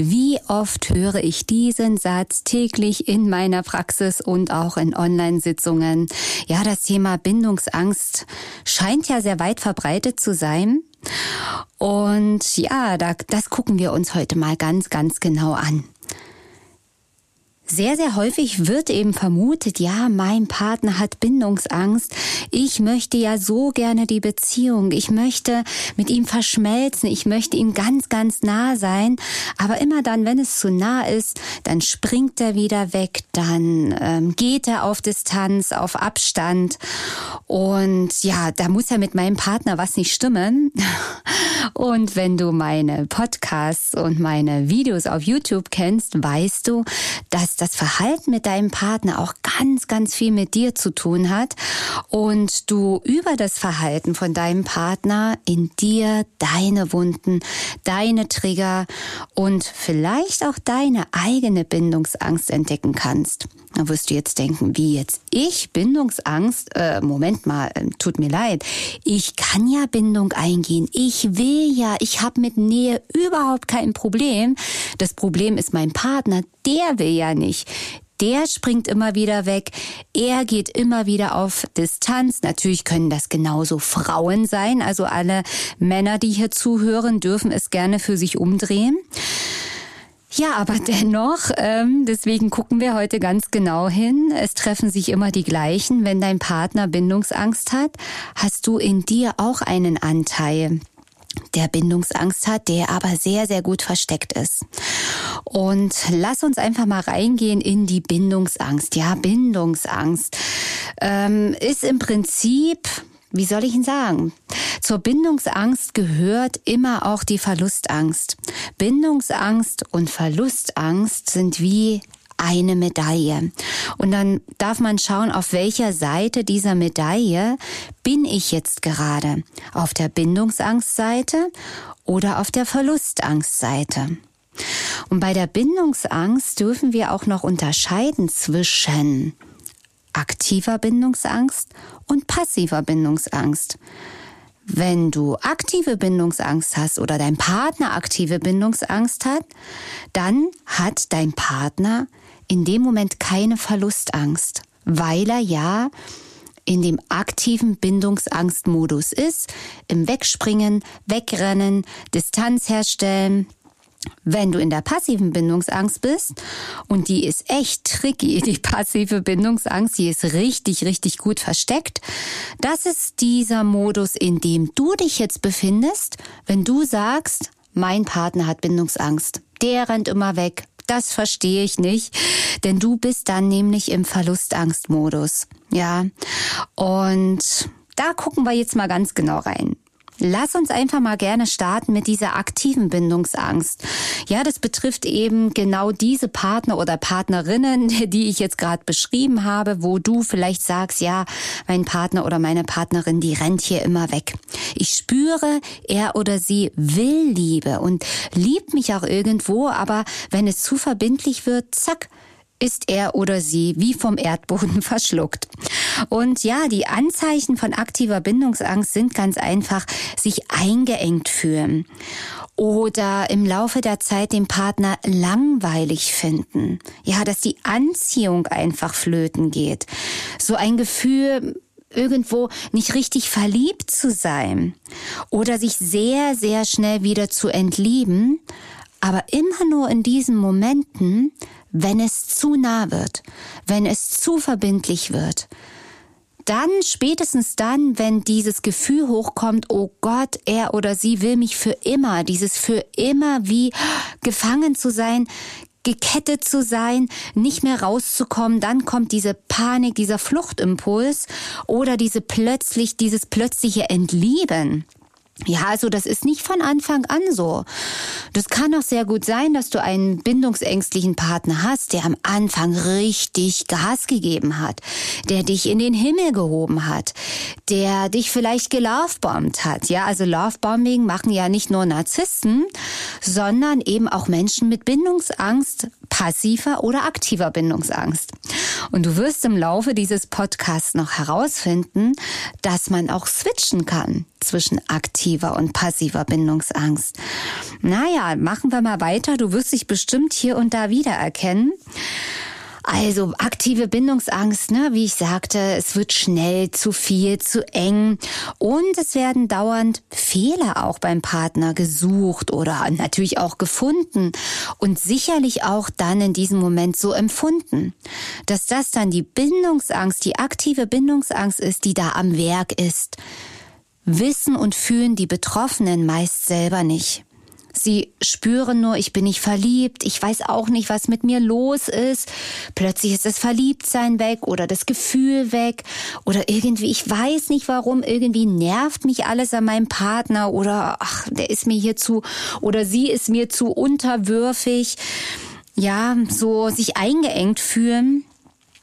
Wie oft höre ich diesen Satz täglich in meiner Praxis und auch in Online-Sitzungen? Ja, das Thema Bindungsangst scheint ja sehr weit verbreitet zu sein. Und ja, das gucken wir uns heute mal ganz, ganz genau an. Sehr, sehr häufig wird eben vermutet, ja, mein Partner hat Bindungsangst. Ich möchte ja so gerne die Beziehung. Ich möchte mit ihm verschmelzen. Ich möchte ihm ganz, ganz nah sein. Aber immer dann, wenn es zu nah ist, dann springt er wieder weg. Dann ähm, geht er auf Distanz, auf Abstand. Und ja, da muss ja mit meinem Partner was nicht stimmen. Und wenn du meine Podcasts und meine Videos auf YouTube kennst, weißt du, dass das Verhalten mit deinem Partner auch ganz, ganz viel mit dir zu tun hat und du über das Verhalten von deinem Partner in dir deine Wunden, deine Trigger und vielleicht auch deine eigene Bindungsangst entdecken kannst. Da wirst du jetzt denken, wie jetzt ich Bindungsangst? Äh, Moment mal, äh, tut mir leid. Ich kann ja Bindung eingehen. Ich will ja, ich habe mit Nähe überhaupt kein Problem. Das Problem ist mein Partner, der will ja nicht der springt immer wieder weg, er geht immer wieder auf Distanz. Natürlich können das genauso Frauen sein, also alle Männer, die hier zuhören, dürfen es gerne für sich umdrehen. Ja, aber dennoch, ähm, deswegen gucken wir heute ganz genau hin. Es treffen sich immer die gleichen. Wenn dein Partner Bindungsangst hat, hast du in dir auch einen Anteil der Bindungsangst hat, der aber sehr, sehr gut versteckt ist. Und lass uns einfach mal reingehen in die Bindungsangst. Ja, Bindungsangst ähm, ist im Prinzip wie soll ich ihn sagen? Zur Bindungsangst gehört immer auch die Verlustangst. Bindungsangst und Verlustangst sind wie eine Medaille. Und dann darf man schauen, auf welcher Seite dieser Medaille bin ich jetzt gerade. Auf der Bindungsangstseite oder auf der Verlustangstseite. Und bei der Bindungsangst dürfen wir auch noch unterscheiden zwischen aktiver Bindungsangst und passiver Bindungsangst. Wenn du aktive Bindungsangst hast oder dein Partner aktive Bindungsangst hat, dann hat dein Partner in dem Moment keine Verlustangst, weil er ja in dem aktiven Bindungsangstmodus ist, im Wegspringen, Wegrennen, Distanz herstellen, wenn du in der passiven Bindungsangst bist, und die ist echt tricky, die passive Bindungsangst, die ist richtig, richtig gut versteckt, das ist dieser Modus, in dem du dich jetzt befindest, wenn du sagst, mein Partner hat Bindungsangst. Der rennt immer weg. Das verstehe ich nicht, denn du bist dann nämlich im Verlustangstmodus. Ja. Und da gucken wir jetzt mal ganz genau rein. Lass uns einfach mal gerne starten mit dieser aktiven Bindungsangst. Ja, das betrifft eben genau diese Partner oder Partnerinnen, die ich jetzt gerade beschrieben habe, wo du vielleicht sagst, ja, mein Partner oder meine Partnerin, die rennt hier immer weg. Ich spüre, er oder sie will Liebe und liebt mich auch irgendwo, aber wenn es zu verbindlich wird, zack, ist er oder sie wie vom Erdboden verschluckt. Und ja, die Anzeichen von aktiver Bindungsangst sind ganz einfach sich eingeengt fühlen oder im Laufe der Zeit den Partner langweilig finden. Ja, dass die Anziehung einfach flöten geht. So ein Gefühl, irgendwo nicht richtig verliebt zu sein oder sich sehr, sehr schnell wieder zu entlieben, aber immer nur in diesen Momenten, wenn es zu nah wird, wenn es zu verbindlich wird, dann, spätestens dann, wenn dieses Gefühl hochkommt, oh Gott, er oder sie will mich für immer, dieses für immer wie gefangen zu sein, gekettet zu sein, nicht mehr rauszukommen, dann kommt diese Panik, dieser Fluchtimpuls oder diese plötzlich, dieses plötzliche Entlieben. Ja, also das ist nicht von Anfang an so. Das kann auch sehr gut sein, dass du einen bindungsängstlichen Partner hast, der am Anfang richtig Gas gegeben hat, der dich in den Himmel gehoben hat, der dich vielleicht gelovebombt hat. Ja, also Lovebombing machen ja nicht nur Narzissten, sondern eben auch Menschen mit Bindungsangst, passiver oder aktiver Bindungsangst. Und du wirst im Laufe dieses Podcasts noch herausfinden, dass man auch switchen kann zwischen aktiver und passiver Bindungsangst. Naja, machen wir mal weiter. Du wirst dich bestimmt hier und da wiedererkennen. Also aktive Bindungsangst, ne, wie ich sagte, es wird schnell zu viel, zu eng und es werden dauernd Fehler auch beim Partner gesucht oder natürlich auch gefunden und sicherlich auch dann in diesem Moment so empfunden, dass das dann die Bindungsangst, die aktive Bindungsangst ist, die da am Werk ist. Wissen und fühlen die Betroffenen meist selber nicht. Sie spüren nur, ich bin nicht verliebt, ich weiß auch nicht, was mit mir los ist. Plötzlich ist das Verliebtsein weg oder das Gefühl weg oder irgendwie, ich weiß nicht warum, irgendwie nervt mich alles an meinem Partner oder ach, der ist mir hier zu oder sie ist mir zu unterwürfig. Ja, so sich eingeengt fühlen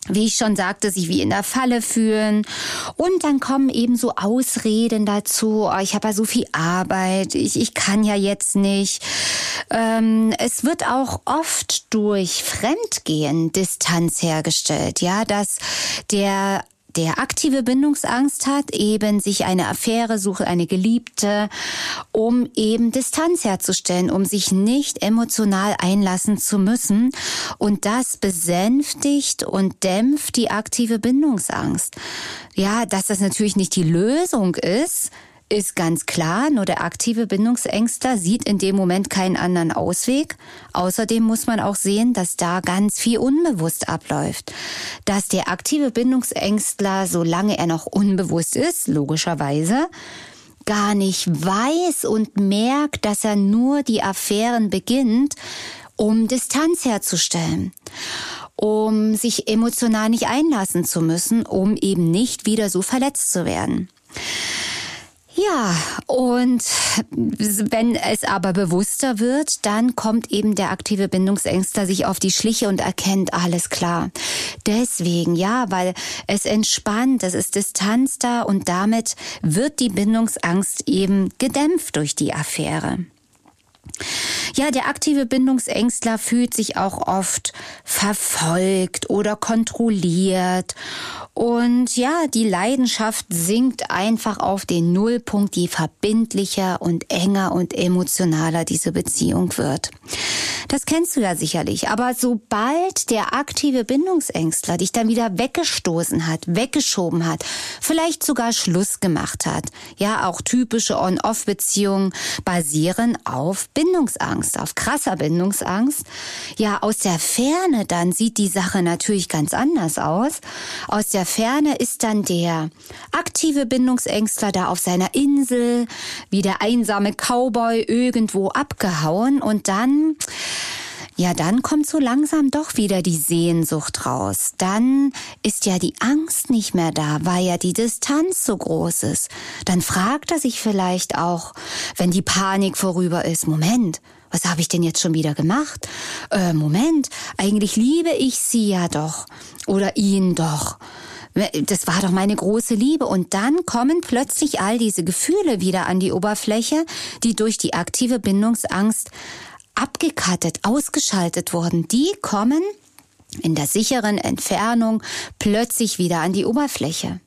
wie ich schon sagte, sich wie in der Falle fühlen. Und dann kommen eben so Ausreden dazu. Oh, ich habe ja so viel Arbeit, ich, ich kann ja jetzt nicht. Ähm, es wird auch oft durch Fremdgehen Distanz hergestellt, ja, dass der der aktive Bindungsangst hat, eben sich eine Affäre sucht, eine Geliebte, um eben Distanz herzustellen, um sich nicht emotional einlassen zu müssen. Und das besänftigt und dämpft die aktive Bindungsangst. Ja, dass das natürlich nicht die Lösung ist, ist ganz klar, nur der aktive Bindungsängstler sieht in dem Moment keinen anderen Ausweg. Außerdem muss man auch sehen, dass da ganz viel unbewusst abläuft. Dass der aktive Bindungsängstler, solange er noch unbewusst ist, logischerweise, gar nicht weiß und merkt, dass er nur die Affären beginnt, um Distanz herzustellen um sich emotional nicht einlassen zu müssen, um eben nicht wieder so verletzt zu werden. Ja, und wenn es aber bewusster wird, dann kommt eben der aktive Bindungsängster sich auf die Schliche und erkennt alles klar. Deswegen, ja, weil es entspannt, es ist Distanz da und damit wird die Bindungsangst eben gedämpft durch die Affäre. Ja, der aktive Bindungsängstler fühlt sich auch oft verfolgt oder kontrolliert. Und ja, die Leidenschaft sinkt einfach auf den Nullpunkt, je verbindlicher und enger und emotionaler diese Beziehung wird. Das kennst du ja sicherlich. Aber sobald der aktive Bindungsängstler dich dann wieder weggestoßen hat, weggeschoben hat, vielleicht sogar Schluss gemacht hat, ja, auch typische On-Off-Beziehungen basieren auf Bindungsangst, auf krasser Bindungsangst. Ja, aus der Ferne dann sieht die Sache natürlich ganz anders aus. Aus der Ferne ist dann der aktive Bindungsängstler da auf seiner Insel, wie der einsame Cowboy irgendwo abgehauen und dann ja, dann kommt so langsam doch wieder die Sehnsucht raus. Dann ist ja die Angst nicht mehr da, weil ja die Distanz so groß ist. Dann fragt er sich vielleicht auch, wenn die Panik vorüber ist, Moment, was habe ich denn jetzt schon wieder gemacht? Äh, Moment, eigentlich liebe ich sie ja doch oder ihn doch. Das war doch meine große Liebe. Und dann kommen plötzlich all diese Gefühle wieder an die Oberfläche, die durch die aktive Bindungsangst abgekattet, ausgeschaltet worden, die kommen in der sicheren Entfernung plötzlich wieder an die Oberfläche.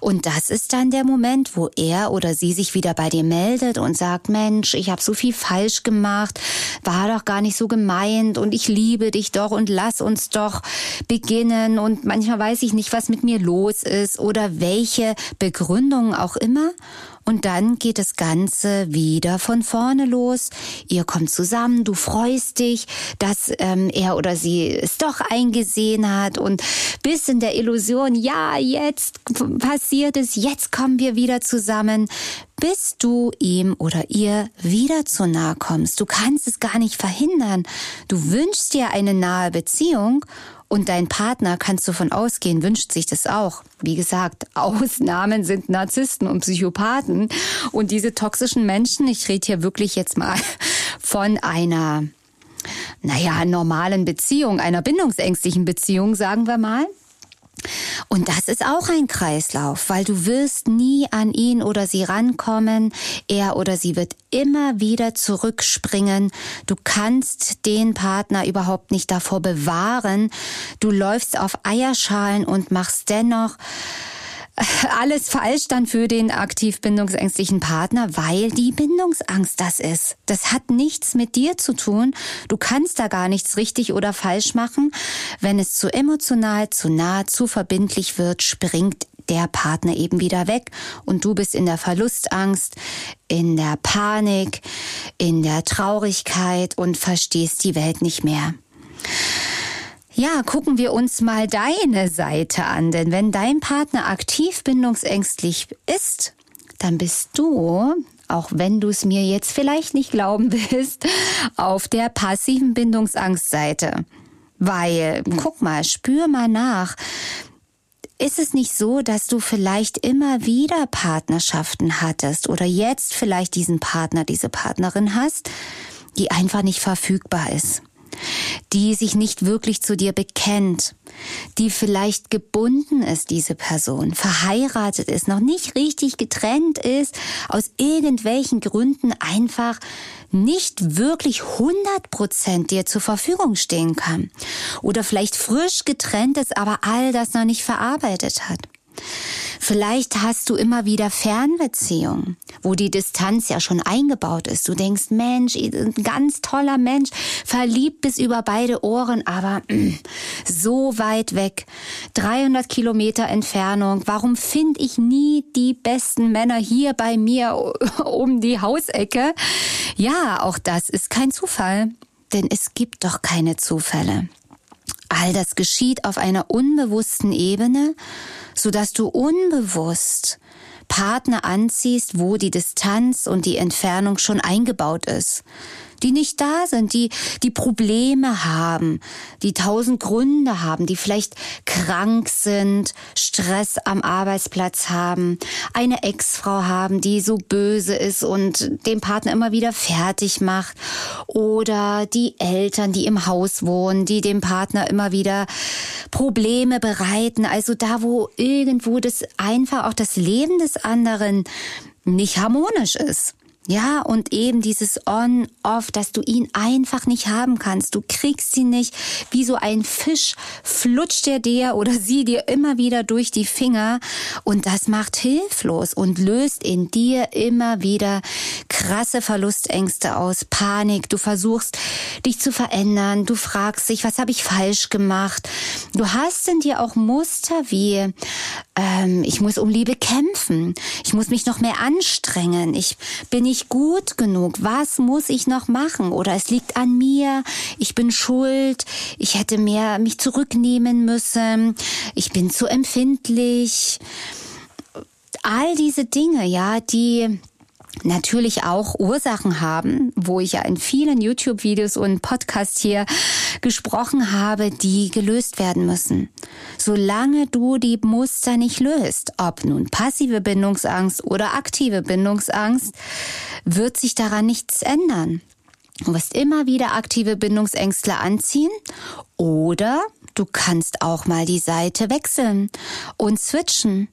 Und das ist dann der Moment, wo er oder sie sich wieder bei dir meldet und sagt, Mensch, ich habe so viel falsch gemacht, war doch gar nicht so gemeint und ich liebe dich doch und lass uns doch beginnen und manchmal weiß ich nicht, was mit mir los ist oder welche Begründungen auch immer. Und dann geht das Ganze wieder von vorne los. Ihr kommt zusammen, du freust dich, dass ähm, er oder sie es doch eingesehen hat und bist in der Illusion, ja, jetzt passiert ist, jetzt kommen wir wieder zusammen, bis du ihm oder ihr wieder zu nahe kommst. Du kannst es gar nicht verhindern. Du wünschst dir eine nahe Beziehung und dein Partner, kannst du von ausgehen, wünscht sich das auch. Wie gesagt, Ausnahmen sind Narzissten und Psychopathen. Und diese toxischen Menschen, ich rede hier wirklich jetzt mal von einer, naja, normalen Beziehung, einer bindungsängstlichen Beziehung, sagen wir mal. Und das ist auch ein Kreislauf, weil du wirst nie an ihn oder sie rankommen. Er oder sie wird immer wieder zurückspringen. Du kannst den Partner überhaupt nicht davor bewahren. Du läufst auf Eierschalen und machst dennoch alles falsch dann für den aktiv bindungsängstlichen Partner, weil die Bindungsangst das ist. Das hat nichts mit dir zu tun. Du kannst da gar nichts richtig oder falsch machen. Wenn es zu emotional, zu nah, zu verbindlich wird, springt der Partner eben wieder weg und du bist in der Verlustangst, in der Panik, in der Traurigkeit und verstehst die Welt nicht mehr. Ja, gucken wir uns mal deine Seite an, denn wenn dein Partner aktiv bindungsängstlich ist, dann bist du, auch wenn du es mir jetzt vielleicht nicht glauben willst, auf der passiven Bindungsangstseite. Weil, guck mal, spür mal nach. Ist es nicht so, dass du vielleicht immer wieder Partnerschaften hattest oder jetzt vielleicht diesen Partner, diese Partnerin hast, die einfach nicht verfügbar ist? Die sich nicht wirklich zu dir bekennt, die vielleicht gebunden ist, diese Person, verheiratet ist, noch nicht richtig getrennt ist, aus irgendwelchen Gründen einfach nicht wirklich 100 Prozent dir zur Verfügung stehen kann. Oder vielleicht frisch getrennt ist, aber all das noch nicht verarbeitet hat. Vielleicht hast du immer wieder Fernbeziehungen, wo die Distanz ja schon eingebaut ist. Du denkst, Mensch, ein ganz toller Mensch, verliebt bis über beide Ohren, aber so weit weg, 300 Kilometer Entfernung. Warum finde ich nie die besten Männer hier bei mir um die Hausecke? Ja, auch das ist kein Zufall, denn es gibt doch keine Zufälle. All das geschieht auf einer unbewussten Ebene so dass du unbewusst Partner anziehst, wo die Distanz und die Entfernung schon eingebaut ist die nicht da sind, die, die Probleme haben, die tausend Gründe haben, die vielleicht krank sind, Stress am Arbeitsplatz haben, eine Ex-Frau haben, die so böse ist und den Partner immer wieder fertig macht oder die Eltern, die im Haus wohnen, die dem Partner immer wieder Probleme bereiten. Also da, wo irgendwo das einfach auch das Leben des anderen nicht harmonisch ist. Ja, und eben dieses On-Off, dass du ihn einfach nicht haben kannst. Du kriegst ihn nicht. Wie so ein Fisch flutscht er dir oder sie dir immer wieder durch die Finger. Und das macht hilflos und löst in dir immer wieder krasse Verlustängste aus, Panik. Du versuchst, dich zu verändern. Du fragst dich, was habe ich falsch gemacht? Du hast in dir auch Muster wie, ähm, ich muss um Liebe kämpfen. Ich muss mich noch mehr anstrengen. Ich bin nicht gut genug? Was muss ich noch machen? Oder es liegt an mir, ich bin schuld, ich hätte mehr mich zurücknehmen müssen, ich bin zu empfindlich. All diese Dinge, ja, die natürlich auch Ursachen haben, wo ich ja in vielen YouTube-Videos und Podcasts hier gesprochen habe, die gelöst werden müssen. Solange du die Muster nicht löst, ob nun passive Bindungsangst oder aktive Bindungsangst, wird sich daran nichts ändern. Du wirst immer wieder aktive Bindungsängstler anziehen oder du kannst auch mal die Seite wechseln und switchen.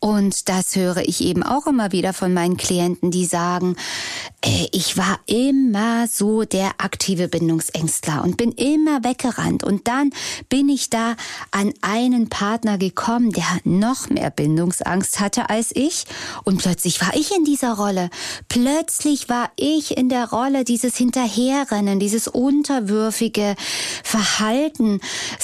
Und das höre ich eben auch immer wieder von meinen Klienten, die sagen, äh, ich war immer so der aktive Bindungsängstler und bin immer weggerannt. Und dann bin ich da an einen Partner gekommen, der noch mehr Bindungsangst hatte als ich. Und plötzlich war ich in dieser Rolle. Plötzlich war ich in der Rolle dieses Hinterherrennen, dieses unterwürfige Verhalten,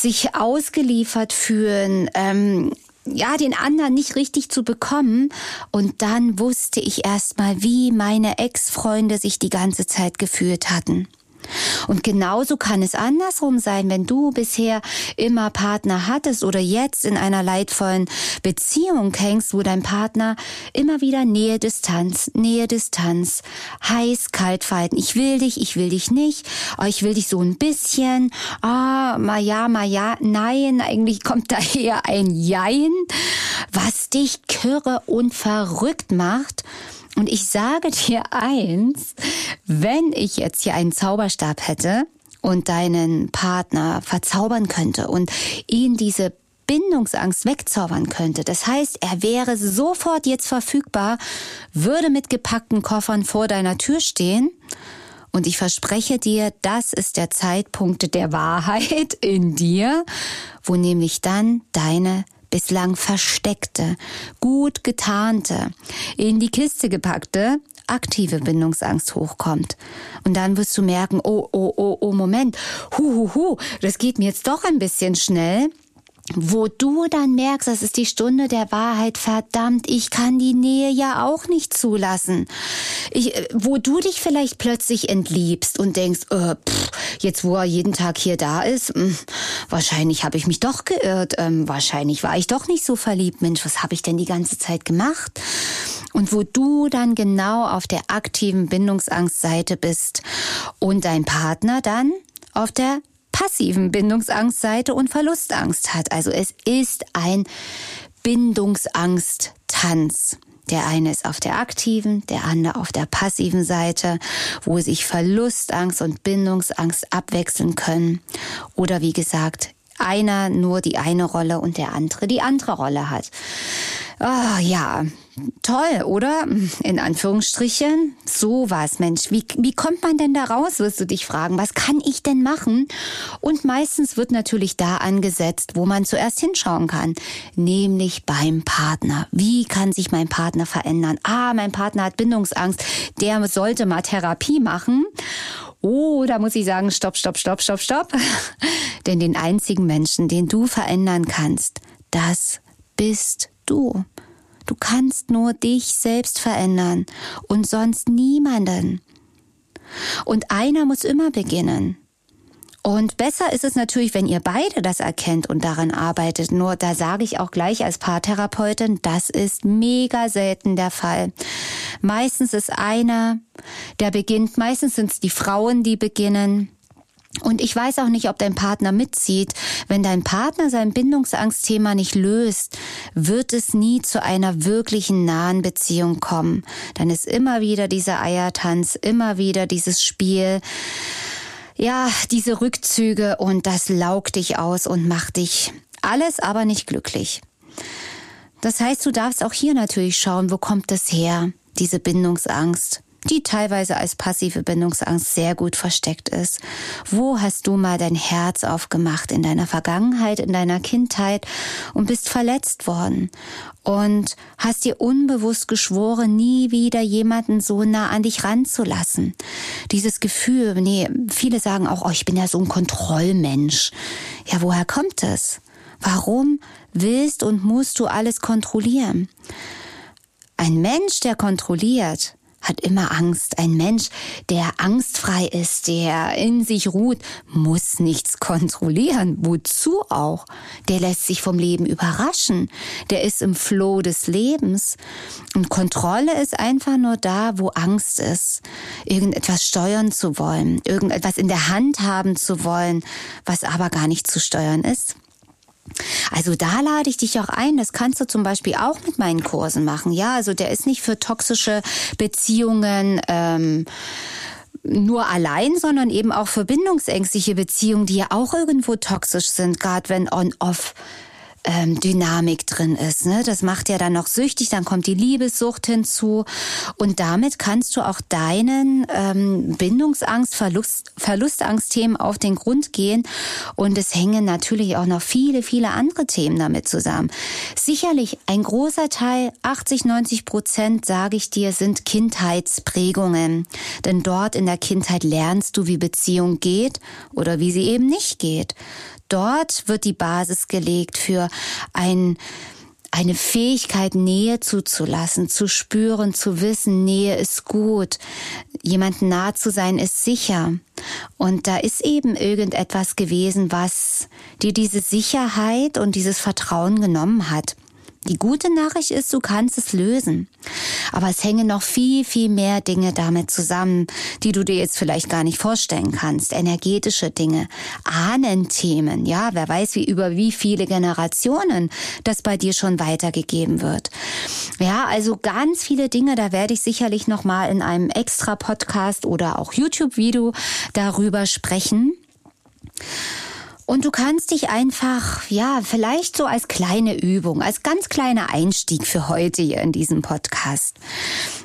sich ausgeliefert fühlen, ähm, ja, den anderen nicht richtig zu bekommen. Und dann wusste ich erst mal, wie meine Ex-Freunde sich die ganze Zeit gefühlt hatten. Und genauso kann es andersrum sein, wenn du bisher immer Partner hattest oder jetzt in einer leidvollen Beziehung hängst, wo dein Partner immer wieder Nähe, Distanz, Nähe, Distanz, heiß, kalt verhalten. Ich will dich, ich will dich nicht, oh, ich will dich so ein bisschen, ah, oh, mal ja, mal ja, nein, eigentlich kommt daher ein Jein, was dich kirre und verrückt macht. Und ich sage dir eins, wenn ich jetzt hier einen Zauberstab hätte und deinen Partner verzaubern könnte und ihn diese Bindungsangst wegzaubern könnte. Das heißt, er wäre sofort jetzt verfügbar, würde mit gepackten Koffern vor deiner Tür stehen. Und ich verspreche dir, das ist der Zeitpunkt der Wahrheit in dir, wo nämlich dann deine bislang versteckte, gut getarnte, in die Kiste gepackte, aktive Bindungsangst hochkommt. Und dann wirst du merken, oh, oh, oh, oh, Moment, hu, hu, hu, das geht mir jetzt doch ein bisschen schnell wo du dann merkst, das ist die Stunde der Wahrheit, verdammt, ich kann die Nähe ja auch nicht zulassen. Ich, äh, wo du dich vielleicht plötzlich entliebst und denkst, äh, pff, jetzt wo er jeden Tag hier da ist, mh, hm, wahrscheinlich habe ich mich doch geirrt, ähm, wahrscheinlich war ich doch nicht so verliebt. Mensch, was habe ich denn die ganze Zeit gemacht? Und wo du dann genau auf der aktiven Bindungsangstseite bist und dein Partner dann auf der passiven Bindungsangstseite und Verlustangst hat. Also es ist ein Bindungsangst-Tanz. Der eine ist auf der aktiven, der andere auf der passiven Seite, wo sich Verlustangst und Bindungsangst abwechseln können. Oder wie gesagt, einer nur die eine Rolle und der andere die andere Rolle hat. Oh, ja, toll, oder? In Anführungsstrichen. So was, Mensch. Wie, wie kommt man denn da raus, wirst du dich fragen. Was kann ich denn machen? Und meistens wird natürlich da angesetzt, wo man zuerst hinschauen kann. Nämlich beim Partner. Wie kann sich mein Partner verändern? Ah, mein Partner hat Bindungsangst. Der sollte mal Therapie machen. Oh, da muss ich sagen, stopp, stopp, stopp, stopp, stopp. Denn den einzigen Menschen, den du verändern kannst, das bist du. Du kannst nur dich selbst verändern und sonst niemanden. Und einer muss immer beginnen. Und besser ist es natürlich, wenn ihr beide das erkennt und daran arbeitet. Nur da sage ich auch gleich als Paartherapeutin, das ist mega selten der Fall. Meistens ist einer, der beginnt, meistens sind es die Frauen, die beginnen. Und ich weiß auch nicht, ob dein Partner mitzieht. Wenn dein Partner sein Bindungsangstthema nicht löst, wird es nie zu einer wirklichen nahen Beziehung kommen. Dann ist immer wieder dieser Eiertanz, immer wieder dieses Spiel. Ja, diese Rückzüge und das laugt dich aus und macht dich alles aber nicht glücklich. Das heißt, du darfst auch hier natürlich schauen, wo kommt das her, diese Bindungsangst die teilweise als passive Bindungsangst sehr gut versteckt ist. Wo hast du mal dein Herz aufgemacht in deiner Vergangenheit, in deiner Kindheit und bist verletzt worden und hast dir unbewusst geschworen, nie wieder jemanden so nah an dich ranzulassen. Dieses Gefühl, nee, viele sagen auch, oh, ich bin ja so ein Kontrollmensch. Ja, woher kommt es? Warum willst und musst du alles kontrollieren? Ein Mensch, der kontrolliert, hat immer Angst. Ein Mensch, der angstfrei ist, der in sich ruht, muss nichts kontrollieren. Wozu auch? Der lässt sich vom Leben überraschen. Der ist im Floh des Lebens. Und Kontrolle ist einfach nur da, wo Angst ist. Irgendetwas steuern zu wollen, irgendetwas in der Hand haben zu wollen, was aber gar nicht zu steuern ist. Also da lade ich dich auch ein. Das kannst du zum Beispiel auch mit meinen Kursen machen. Ja, also der ist nicht für toxische Beziehungen. Ähm, nur allein, sondern eben auch für bindungsängstliche Beziehungen, die ja auch irgendwo toxisch sind, gerade wenn on-off ähm, Dynamik drin ist. Ne? Das macht ja dann noch süchtig, dann kommt die Liebessucht hinzu und damit kannst du auch deinen ähm, Bindungsangst, Verlust, Verlustangstthemen auf den Grund gehen und es hängen natürlich auch noch viele, viele andere Themen damit zusammen. Sicherlich ein großer Teil, 80, 90 Prozent, sage ich dir, sind Kindheitsprägungen. Denn dort in der Kindheit lernst du, wie Beziehung geht oder wie sie eben nicht geht. Dort wird die Basis gelegt für ein eine Fähigkeit, Nähe zuzulassen, zu spüren, zu wissen, Nähe ist gut, jemandem nah zu sein ist sicher. Und da ist eben irgendetwas gewesen, was dir diese Sicherheit und dieses Vertrauen genommen hat. Die gute Nachricht ist, du kannst es lösen. Aber es hängen noch viel, viel mehr Dinge damit zusammen, die du dir jetzt vielleicht gar nicht vorstellen kannst. Energetische Dinge, Ahnenthemen, ja, wer weiß, wie über wie viele Generationen das bei dir schon weitergegeben wird. Ja, also ganz viele Dinge, da werde ich sicherlich noch mal in einem extra Podcast oder auch YouTube-Video darüber sprechen. Und du kannst dich einfach, ja, vielleicht so als kleine Übung, als ganz kleiner Einstieg für heute hier in diesem Podcast.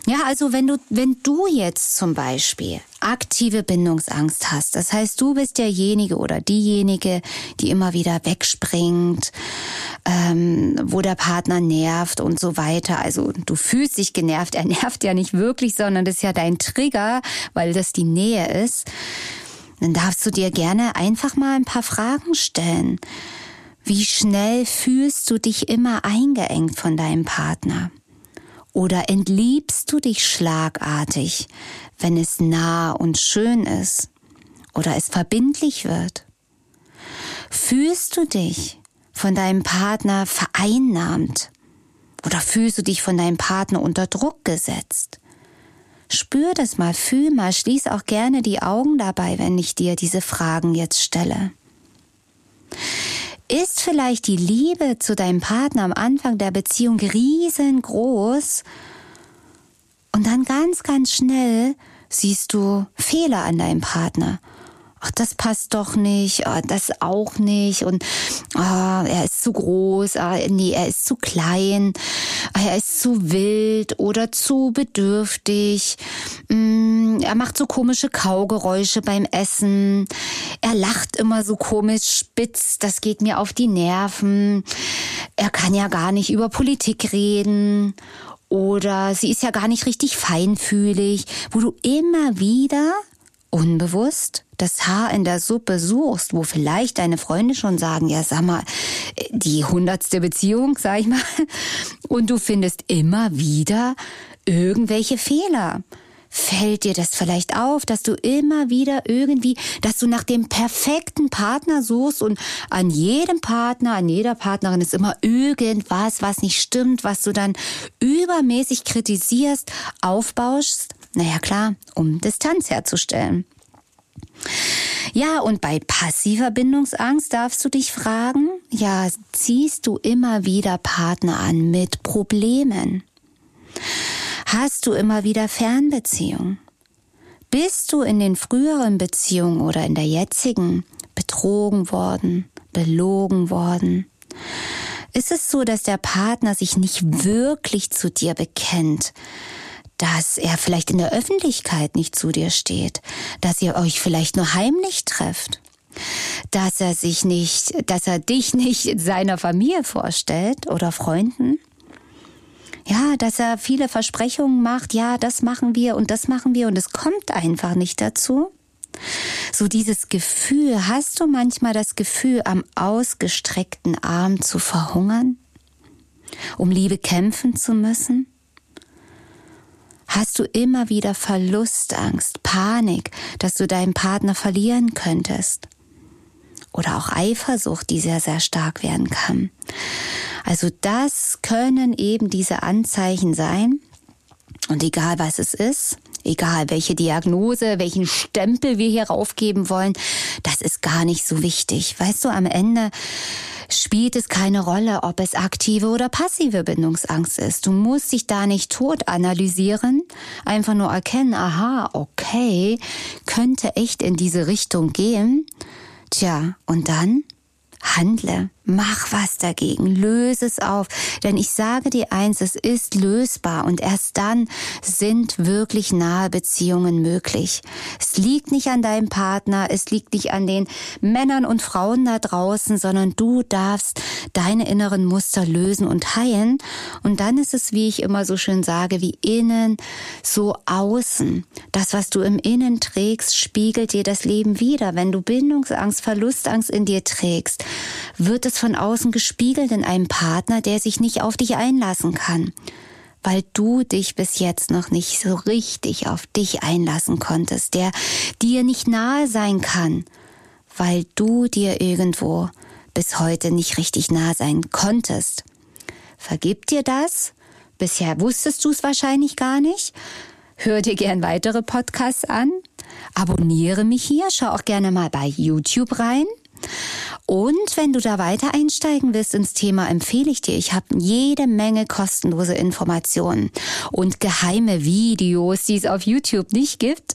Ja, also wenn du, wenn du jetzt zum Beispiel aktive Bindungsangst hast, das heißt, du bist derjenige oder diejenige, die immer wieder wegspringt, ähm, wo der Partner nervt und so weiter. Also du fühlst dich genervt, er nervt ja nicht wirklich, sondern das ist ja dein Trigger, weil das die Nähe ist dann darfst du dir gerne einfach mal ein paar Fragen stellen. Wie schnell fühlst du dich immer eingeengt von deinem Partner? Oder entliebst du dich schlagartig, wenn es nah und schön ist oder es verbindlich wird? Fühlst du dich von deinem Partner vereinnahmt oder fühlst du dich von deinem Partner unter Druck gesetzt? Spür das mal, fühl mal, schließ auch gerne die Augen dabei, wenn ich dir diese Fragen jetzt stelle. Ist vielleicht die Liebe zu deinem Partner am Anfang der Beziehung riesengroß und dann ganz, ganz schnell siehst du Fehler an deinem Partner ach, das passt doch nicht, oh, das auch nicht. Und oh, er ist zu groß, oh, nee, er ist zu klein, er ist zu wild oder zu bedürftig, mm, er macht so komische Kaugeräusche beim Essen, er lacht immer so komisch spitz, das geht mir auf die Nerven, er kann ja gar nicht über Politik reden. Oder sie ist ja gar nicht richtig feinfühlig, wo du immer wieder unbewusst das Haar in der Suppe suchst, wo vielleicht deine Freunde schon sagen, ja, sag mal, die hundertste Beziehung, sag ich mal, und du findest immer wieder irgendwelche Fehler. Fällt dir das vielleicht auf, dass du immer wieder irgendwie, dass du nach dem perfekten Partner suchst und an jedem Partner, an jeder Partnerin ist immer irgendwas, was nicht stimmt, was du dann übermäßig kritisierst, aufbauschst? Naja klar, um Distanz herzustellen. Ja, und bei passiver Bindungsangst darfst du dich fragen, ja, ziehst du immer wieder Partner an mit Problemen? Hast du immer wieder Fernbeziehungen? Bist du in den früheren Beziehungen oder in der jetzigen betrogen worden, belogen worden? Ist es so, dass der Partner sich nicht wirklich zu dir bekennt, dass er vielleicht in der Öffentlichkeit nicht zu dir steht, dass ihr euch vielleicht nur heimlich trefft, dass er sich nicht, dass er dich nicht seiner Familie vorstellt oder Freunden. Ja, dass er viele Versprechungen macht, ja, das machen wir und das machen wir und es kommt einfach nicht dazu. So dieses Gefühl, hast du manchmal das Gefühl, am ausgestreckten Arm zu verhungern? Um Liebe kämpfen zu müssen? Hast du immer wieder Verlustangst, Panik, dass du deinen Partner verlieren könntest? Oder auch Eifersucht, die sehr, sehr stark werden kann. Also das können eben diese Anzeichen sein. Und egal was es ist, egal welche Diagnose, welchen Stempel wir hier raufgeben wollen, das ist gar nicht so wichtig. Weißt du, am Ende spielt es keine Rolle, ob es aktive oder passive Bindungsangst ist. Du musst dich da nicht tot analysieren, einfach nur erkennen, aha, okay, könnte echt in diese Richtung gehen. Tja, und dann handle. Mach was dagegen, löse es auf. Denn ich sage dir eins, es ist lösbar und erst dann sind wirklich nahe Beziehungen möglich. Es liegt nicht an deinem Partner, es liegt nicht an den Männern und Frauen da draußen, sondern du darfst deine inneren Muster lösen und heilen. Und dann ist es, wie ich immer so schön sage, wie innen, so außen. Das, was du im Innen trägst, spiegelt dir das Leben wieder. Wenn du Bindungsangst, Verlustangst in dir trägst, wird es das von außen gespiegelt in einem Partner, der sich nicht auf dich einlassen kann, weil du dich bis jetzt noch nicht so richtig auf dich einlassen konntest, der dir nicht nahe sein kann, weil du dir irgendwo bis heute nicht richtig nah sein konntest. Vergib dir das? Bisher wusstest du es wahrscheinlich gar nicht. Hör dir gern weitere Podcasts an. Abonniere mich hier. Schau auch gerne mal bei YouTube rein. Und wenn du da weiter einsteigen willst ins Thema, empfehle ich dir, ich habe jede Menge kostenlose Informationen und geheime Videos, die es auf YouTube nicht gibt.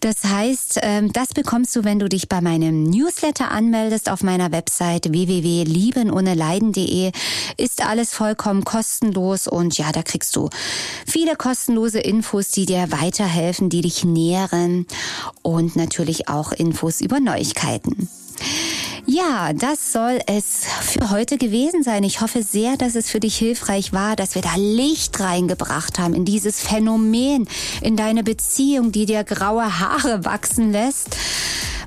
Das heißt, ähm, das bekommst du, wenn du dich bei meinem Newsletter anmeldest auf meiner Website www.liebenohneleiden.de. Ist alles vollkommen kostenlos und ja, da kriegst du viele kostenlose Infos, die dir weiterhelfen, die dich nähren und natürlich auch Infos über Neuigkeiten. Ja, das soll es für heute gewesen sein. Ich hoffe sehr, dass es für dich hilfreich war, dass wir da Licht reingebracht haben in dieses Phänomen, in deine Beziehung, die dir graue Haare wachsen lässt.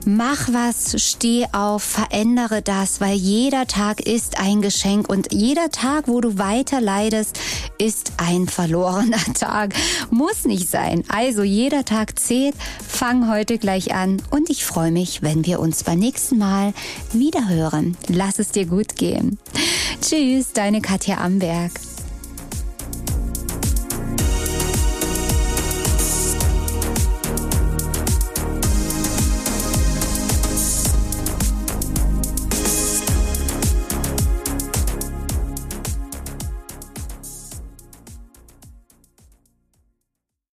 Mach was, steh auf, verändere das, weil jeder Tag ist ein Geschenk und jeder Tag, wo du weiter leidest, ist ein verlorener Tag. Muss nicht sein. Also jeder Tag zählt. Fang heute gleich an und ich freue mich, wenn wir uns beim nächsten Mal wieder hören. Lass es dir gut gehen. Tschüss, deine Katja Amberg.